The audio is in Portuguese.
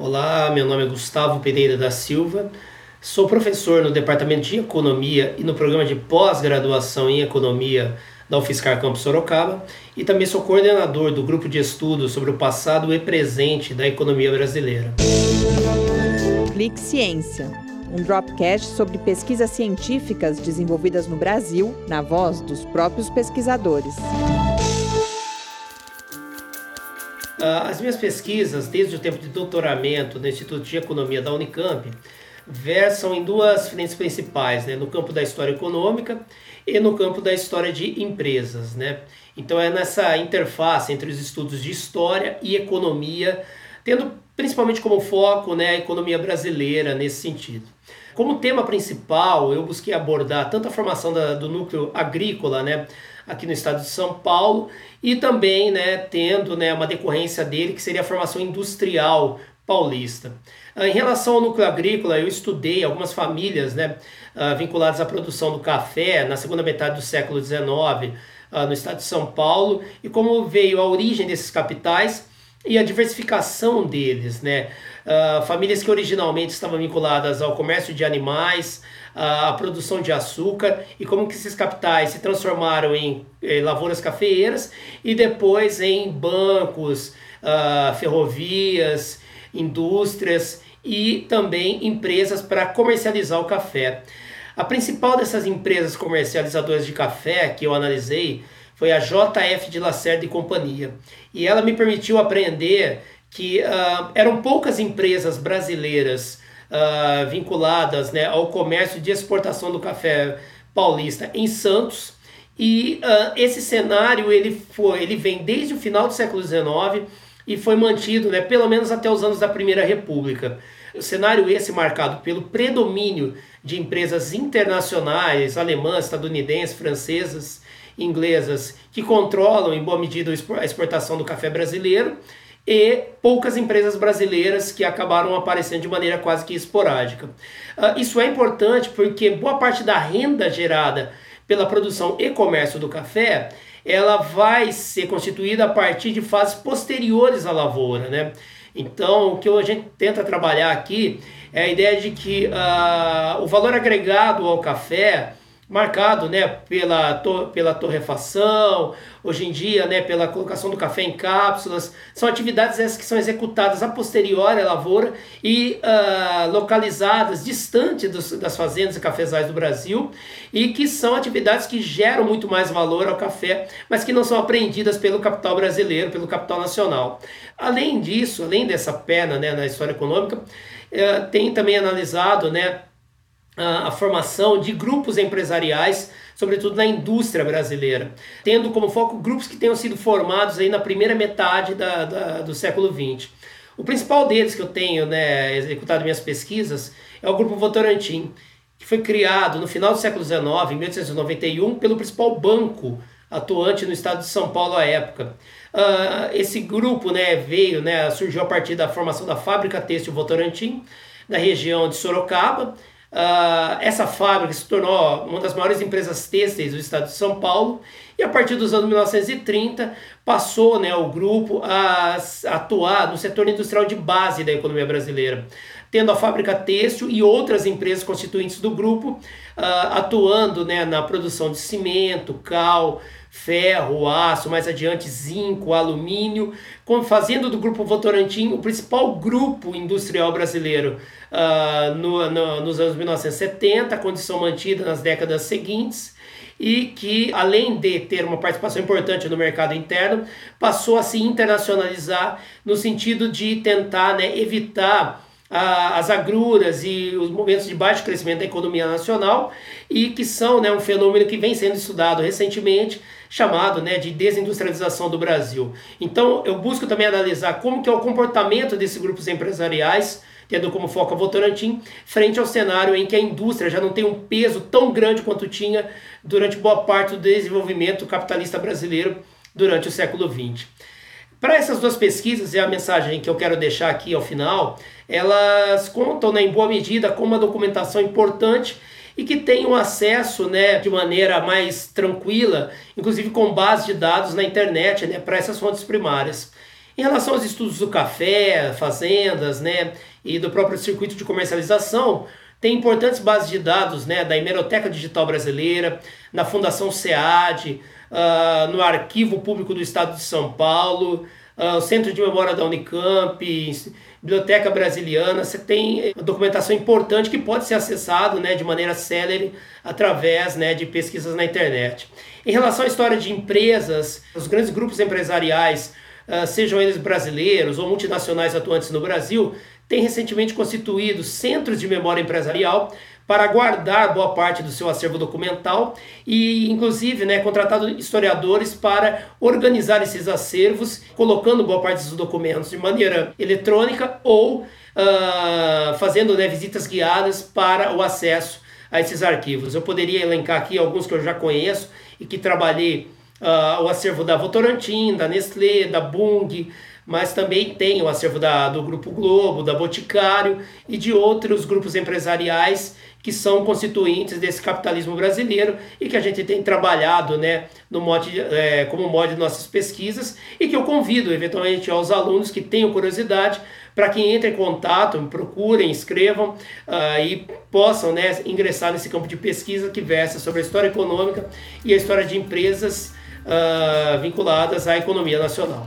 Olá, meu nome é Gustavo Pereira da Silva, sou professor no Departamento de Economia e no programa de pós-graduação em Economia da UFSCar Campus Sorocaba e também sou coordenador do grupo de estudos sobre o passado e presente da economia brasileira. Clique Ciência, um dropcast sobre pesquisas científicas desenvolvidas no Brasil, na voz dos próprios pesquisadores. As minhas pesquisas, desde o tempo de doutoramento no Instituto de Economia da Unicamp, versam em duas frentes principais, né? no campo da história econômica e no campo da história de empresas. Né? Então é nessa interface entre os estudos de história e economia, tendo principalmente como foco né, a economia brasileira nesse sentido. Como tema principal, eu busquei abordar tanto a formação da, do núcleo agrícola, né, aqui no estado de São Paulo, e também né, tendo né, uma decorrência dele, que seria a formação industrial paulista. Ah, em relação ao núcleo agrícola, eu estudei algumas famílias né, ah, vinculadas à produção do café na segunda metade do século XIX ah, no estado de São Paulo e como veio a origem desses capitais e a diversificação deles, né? Famílias que originalmente estavam vinculadas ao comércio de animais, à produção de açúcar e como que esses capitais se transformaram em, em lavouras cafeeiras e depois em bancos, uh, ferrovias, indústrias e também empresas para comercializar o café. A principal dessas empresas comercializadoras de café que eu analisei foi a JF de Lacerda e Companhia. E ela me permitiu aprender que uh, eram poucas empresas brasileiras uh, vinculadas né, ao comércio de exportação do café paulista em Santos. E uh, esse cenário ele foi, ele vem desde o final do século XIX e foi mantido, né, pelo menos até os anos da Primeira República. O cenário esse marcado pelo predomínio de empresas internacionais, alemãs, estadunidenses, francesas, inglesas que controlam em boa medida a exportação do café brasileiro e poucas empresas brasileiras que acabaram aparecendo de maneira quase que esporádica. Uh, isso é importante porque boa parte da renda gerada pela produção e comércio do café ela vai ser constituída a partir de fases posteriores à lavoura, né? Então, o que a gente tenta trabalhar aqui é a ideia de que uh, o valor agregado ao café marcado né, pela, to, pela torrefação, hoje em dia né, pela colocação do café em cápsulas. São atividades essas que são executadas a posteriori à lavoura e uh, localizadas distante dos, das fazendas e cafezais do Brasil e que são atividades que geram muito mais valor ao café, mas que não são apreendidas pelo capital brasileiro, pelo capital nacional. Além disso, além dessa perna né, na história econômica, uh, tem também analisado né, a, a formação de grupos empresariais, sobretudo na indústria brasileira, tendo como foco grupos que tenham sido formados aí na primeira metade da, da, do século XX. O principal deles que eu tenho né, executado minhas pesquisas é o Grupo Votorantim, que foi criado no final do século XIX, em 1891, pelo principal banco atuante no estado de São Paulo à época. Uh, esse grupo né, veio, né, surgiu a partir da formação da fábrica têxtil Votorantim, na região de Sorocaba, Uh, essa fábrica se tornou uma das maiores empresas têxteis do estado de São Paulo e a partir dos anos 1930 passou né, o grupo a, atuar no setor industrial de base da economia brasileira, tendo a fábrica têxtil e outras empresas constituintes do grupo uh, atuando né, na produção de cimento, cal, ferro, aço, mais adiante zinco, alumínio, fazendo do Grupo Votorantim o principal grupo industrial brasileiro uh, no, no, nos anos 1970, condição mantida nas décadas seguintes e que, além de ter uma participação importante no mercado interno, passou a se internacionalizar no sentido de tentar né, evitar as agruras e os momentos de baixo crescimento da economia nacional e que são né, um fenômeno que vem sendo estudado recentemente, chamado né, de desindustrialização do Brasil. Então eu busco também analisar como que é o comportamento desses grupos empresariais, tendo como foco a Votorantim, frente ao cenário em que a indústria já não tem um peso tão grande quanto tinha durante boa parte do desenvolvimento capitalista brasileiro durante o século XX. Para essas duas pesquisas, e a mensagem que eu quero deixar aqui ao final, elas contam né, em boa medida com uma documentação importante e que tenham acesso né, de maneira mais tranquila, inclusive com base de dados na internet, né, para essas fontes primárias. Em relação aos estudos do café, fazendas, né, e do próprio circuito de comercialização, tem importantes bases de dados né, da Hemeroteca Digital Brasileira, na Fundação SEAD, uh, no Arquivo Público do Estado de São Paulo, uh, o Centro de Memória da Unicamp, Biblioteca Brasiliana. Você tem documentação importante que pode ser acessado né, de maneira célere através né, de pesquisas na internet. Em relação à história de empresas, os grandes grupos empresariais, uh, sejam eles brasileiros ou multinacionais atuantes no Brasil, tem recentemente constituído centros de memória empresarial para guardar boa parte do seu acervo documental e, inclusive, né, contratado historiadores para organizar esses acervos, colocando boa parte dos documentos de maneira eletrônica ou uh, fazendo né, visitas guiadas para o acesso a esses arquivos. Eu poderia elencar aqui alguns que eu já conheço e que trabalhei uh, o acervo da Votorantim, da Nestlé, da Bung, mas também tem o acervo da, do Grupo Globo, da Boticário e de outros grupos empresariais que são constituintes desse capitalismo brasileiro e que a gente tem trabalhado né, no é, como modo de nossas pesquisas e que eu convido eventualmente aos alunos que tenham curiosidade para que entrem em contato, procurem, escrevam uh, e possam né, ingressar nesse campo de pesquisa que versa sobre a história econômica e a história de empresas uh, vinculadas à economia nacional.